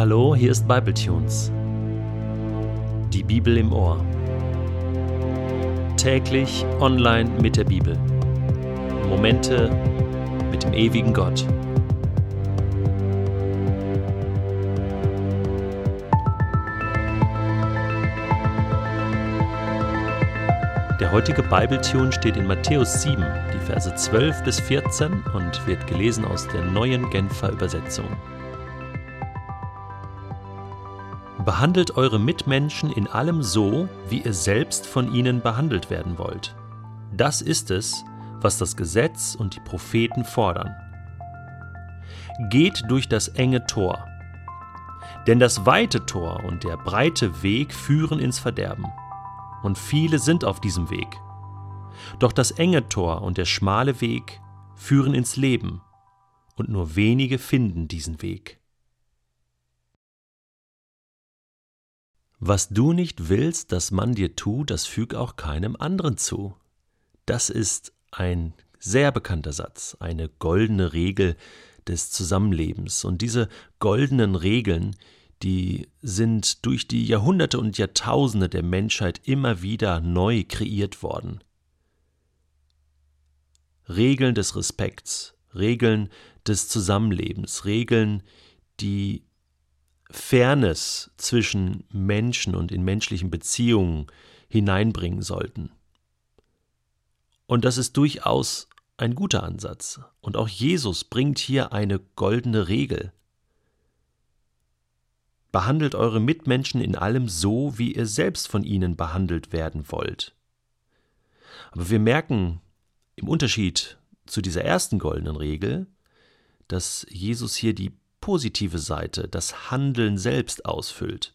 Hallo, hier ist Bibletunes. Die Bibel im Ohr. Täglich online mit der Bibel. Momente mit dem ewigen Gott. Der heutige Bibletune steht in Matthäus 7, die Verse 12 bis 14 und wird gelesen aus der neuen Genfer Übersetzung. Behandelt eure Mitmenschen in allem so, wie ihr selbst von ihnen behandelt werden wollt. Das ist es, was das Gesetz und die Propheten fordern. Geht durch das enge Tor. Denn das weite Tor und der breite Weg führen ins Verderben. Und viele sind auf diesem Weg. Doch das enge Tor und der schmale Weg führen ins Leben. Und nur wenige finden diesen Weg. Was du nicht willst, dass man dir tut, das füg auch keinem anderen zu. Das ist ein sehr bekannter Satz, eine goldene Regel des Zusammenlebens. Und diese goldenen Regeln, die sind durch die Jahrhunderte und Jahrtausende der Menschheit immer wieder neu kreiert worden. Regeln des Respekts, Regeln des Zusammenlebens, Regeln, die Fairness zwischen Menschen und in menschlichen Beziehungen hineinbringen sollten. Und das ist durchaus ein guter Ansatz. Und auch Jesus bringt hier eine goldene Regel. Behandelt eure Mitmenschen in allem so, wie ihr selbst von ihnen behandelt werden wollt. Aber wir merken im Unterschied zu dieser ersten goldenen Regel, dass Jesus hier die positive Seite, das Handeln selbst ausfüllt.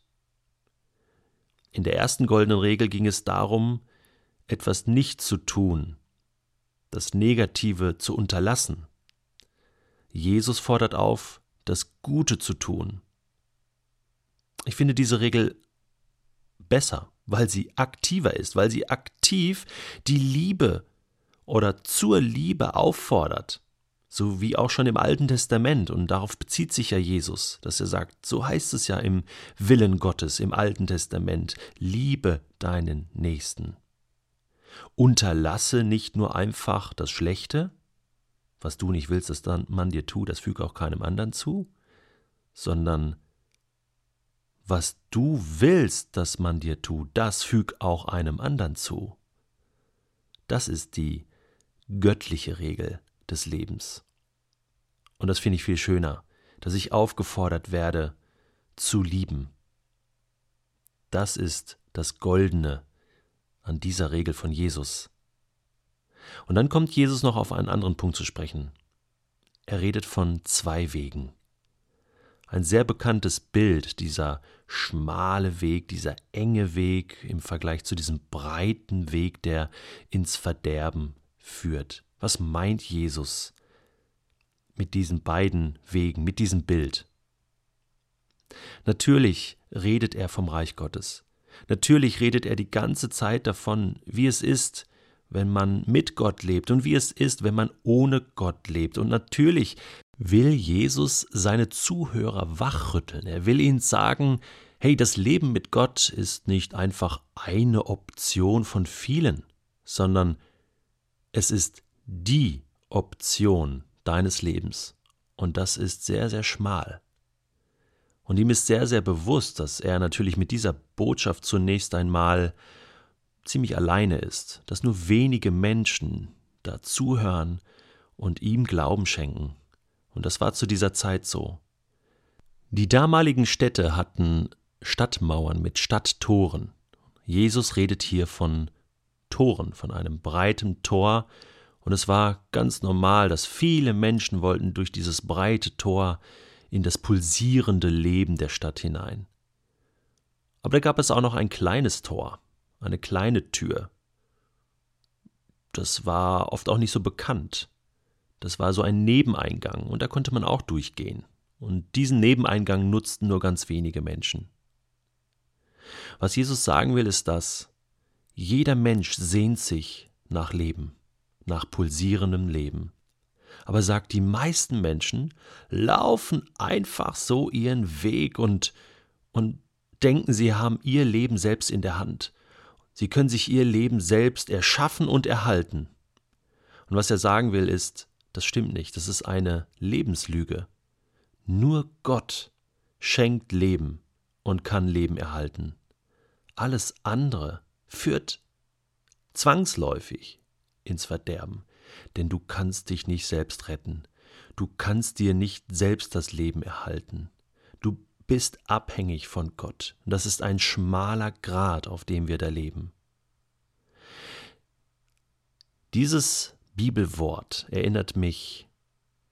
In der ersten goldenen Regel ging es darum, etwas nicht zu tun, das Negative zu unterlassen. Jesus fordert auf, das Gute zu tun. Ich finde diese Regel besser, weil sie aktiver ist, weil sie aktiv die Liebe oder zur Liebe auffordert so wie auch schon im Alten Testament, und darauf bezieht sich ja Jesus, dass er sagt, so heißt es ja im Willen Gottes im Alten Testament, liebe deinen Nächsten. Unterlasse nicht nur einfach das Schlechte, was du nicht willst, dass man dir tut, das füge auch keinem anderen zu, sondern was du willst, dass man dir tut, das füg auch einem anderen zu. Das ist die göttliche Regel des Lebens. Und das finde ich viel schöner, dass ich aufgefordert werde, zu lieben. Das ist das Goldene an dieser Regel von Jesus. Und dann kommt Jesus noch auf einen anderen Punkt zu sprechen. Er redet von zwei Wegen. Ein sehr bekanntes Bild, dieser schmale Weg, dieser enge Weg im Vergleich zu diesem breiten Weg, der ins Verderben führt. Was meint Jesus mit diesen beiden Wegen, mit diesem Bild. Natürlich redet er vom Reich Gottes. Natürlich redet er die ganze Zeit davon, wie es ist, wenn man mit Gott lebt und wie es ist, wenn man ohne Gott lebt. Und natürlich will Jesus seine Zuhörer wachrütteln. Er will ihnen sagen, hey, das Leben mit Gott ist nicht einfach eine Option von vielen, sondern es ist die Option deines Lebens. Und das ist sehr, sehr schmal. Und ihm ist sehr, sehr bewusst, dass er natürlich mit dieser Botschaft zunächst einmal ziemlich alleine ist, dass nur wenige Menschen da zuhören und ihm Glauben schenken. Und das war zu dieser Zeit so. Die damaligen Städte hatten Stadtmauern mit Stadttoren. Jesus redet hier von Toren, von einem breiten Tor, und es war ganz normal, dass viele Menschen wollten durch dieses breite Tor in das pulsierende Leben der Stadt hinein. Aber da gab es auch noch ein kleines Tor, eine kleine Tür. Das war oft auch nicht so bekannt. Das war so ein Nebeneingang, und da konnte man auch durchgehen. Und diesen Nebeneingang nutzten nur ganz wenige Menschen. Was Jesus sagen will, ist das, jeder Mensch sehnt sich nach Leben nach pulsierendem Leben. Aber sagt, die meisten Menschen laufen einfach so ihren Weg und, und denken, sie haben ihr Leben selbst in der Hand. Sie können sich ihr Leben selbst erschaffen und erhalten. Und was er sagen will, ist, das stimmt nicht, das ist eine Lebenslüge. Nur Gott schenkt Leben und kann Leben erhalten. Alles andere führt zwangsläufig ins Verderben, denn du kannst dich nicht selbst retten, du kannst dir nicht selbst das Leben erhalten, du bist abhängig von Gott, das ist ein schmaler Grat, auf dem wir da leben. Dieses Bibelwort erinnert mich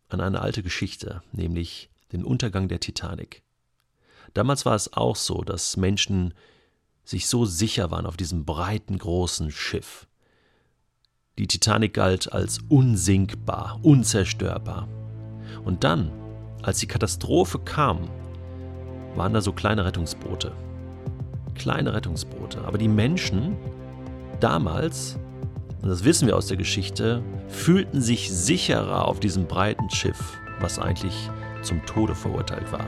an eine alte Geschichte, nämlich den Untergang der Titanic. Damals war es auch so, dass Menschen sich so sicher waren auf diesem breiten, großen Schiff. Die Titanic galt als unsinkbar, unzerstörbar. Und dann, als die Katastrophe kam, waren da so kleine Rettungsboote. Kleine Rettungsboote. Aber die Menschen damals, und das wissen wir aus der Geschichte, fühlten sich sicherer auf diesem breiten Schiff, was eigentlich zum Tode verurteilt war.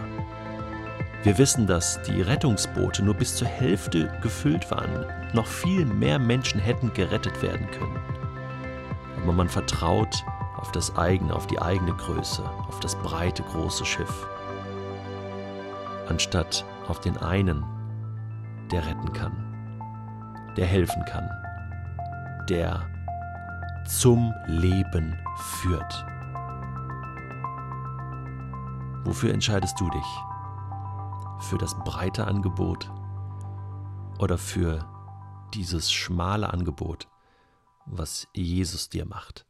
Wir wissen, dass die Rettungsboote nur bis zur Hälfte gefüllt waren. Noch viel mehr Menschen hätten gerettet werden können. Aber man vertraut auf das eigene, auf die eigene Größe, auf das breite, große Schiff, anstatt auf den einen, der retten kann, der helfen kann, der zum Leben führt. Wofür entscheidest du dich? für das breite Angebot oder für dieses schmale Angebot, was Jesus dir macht.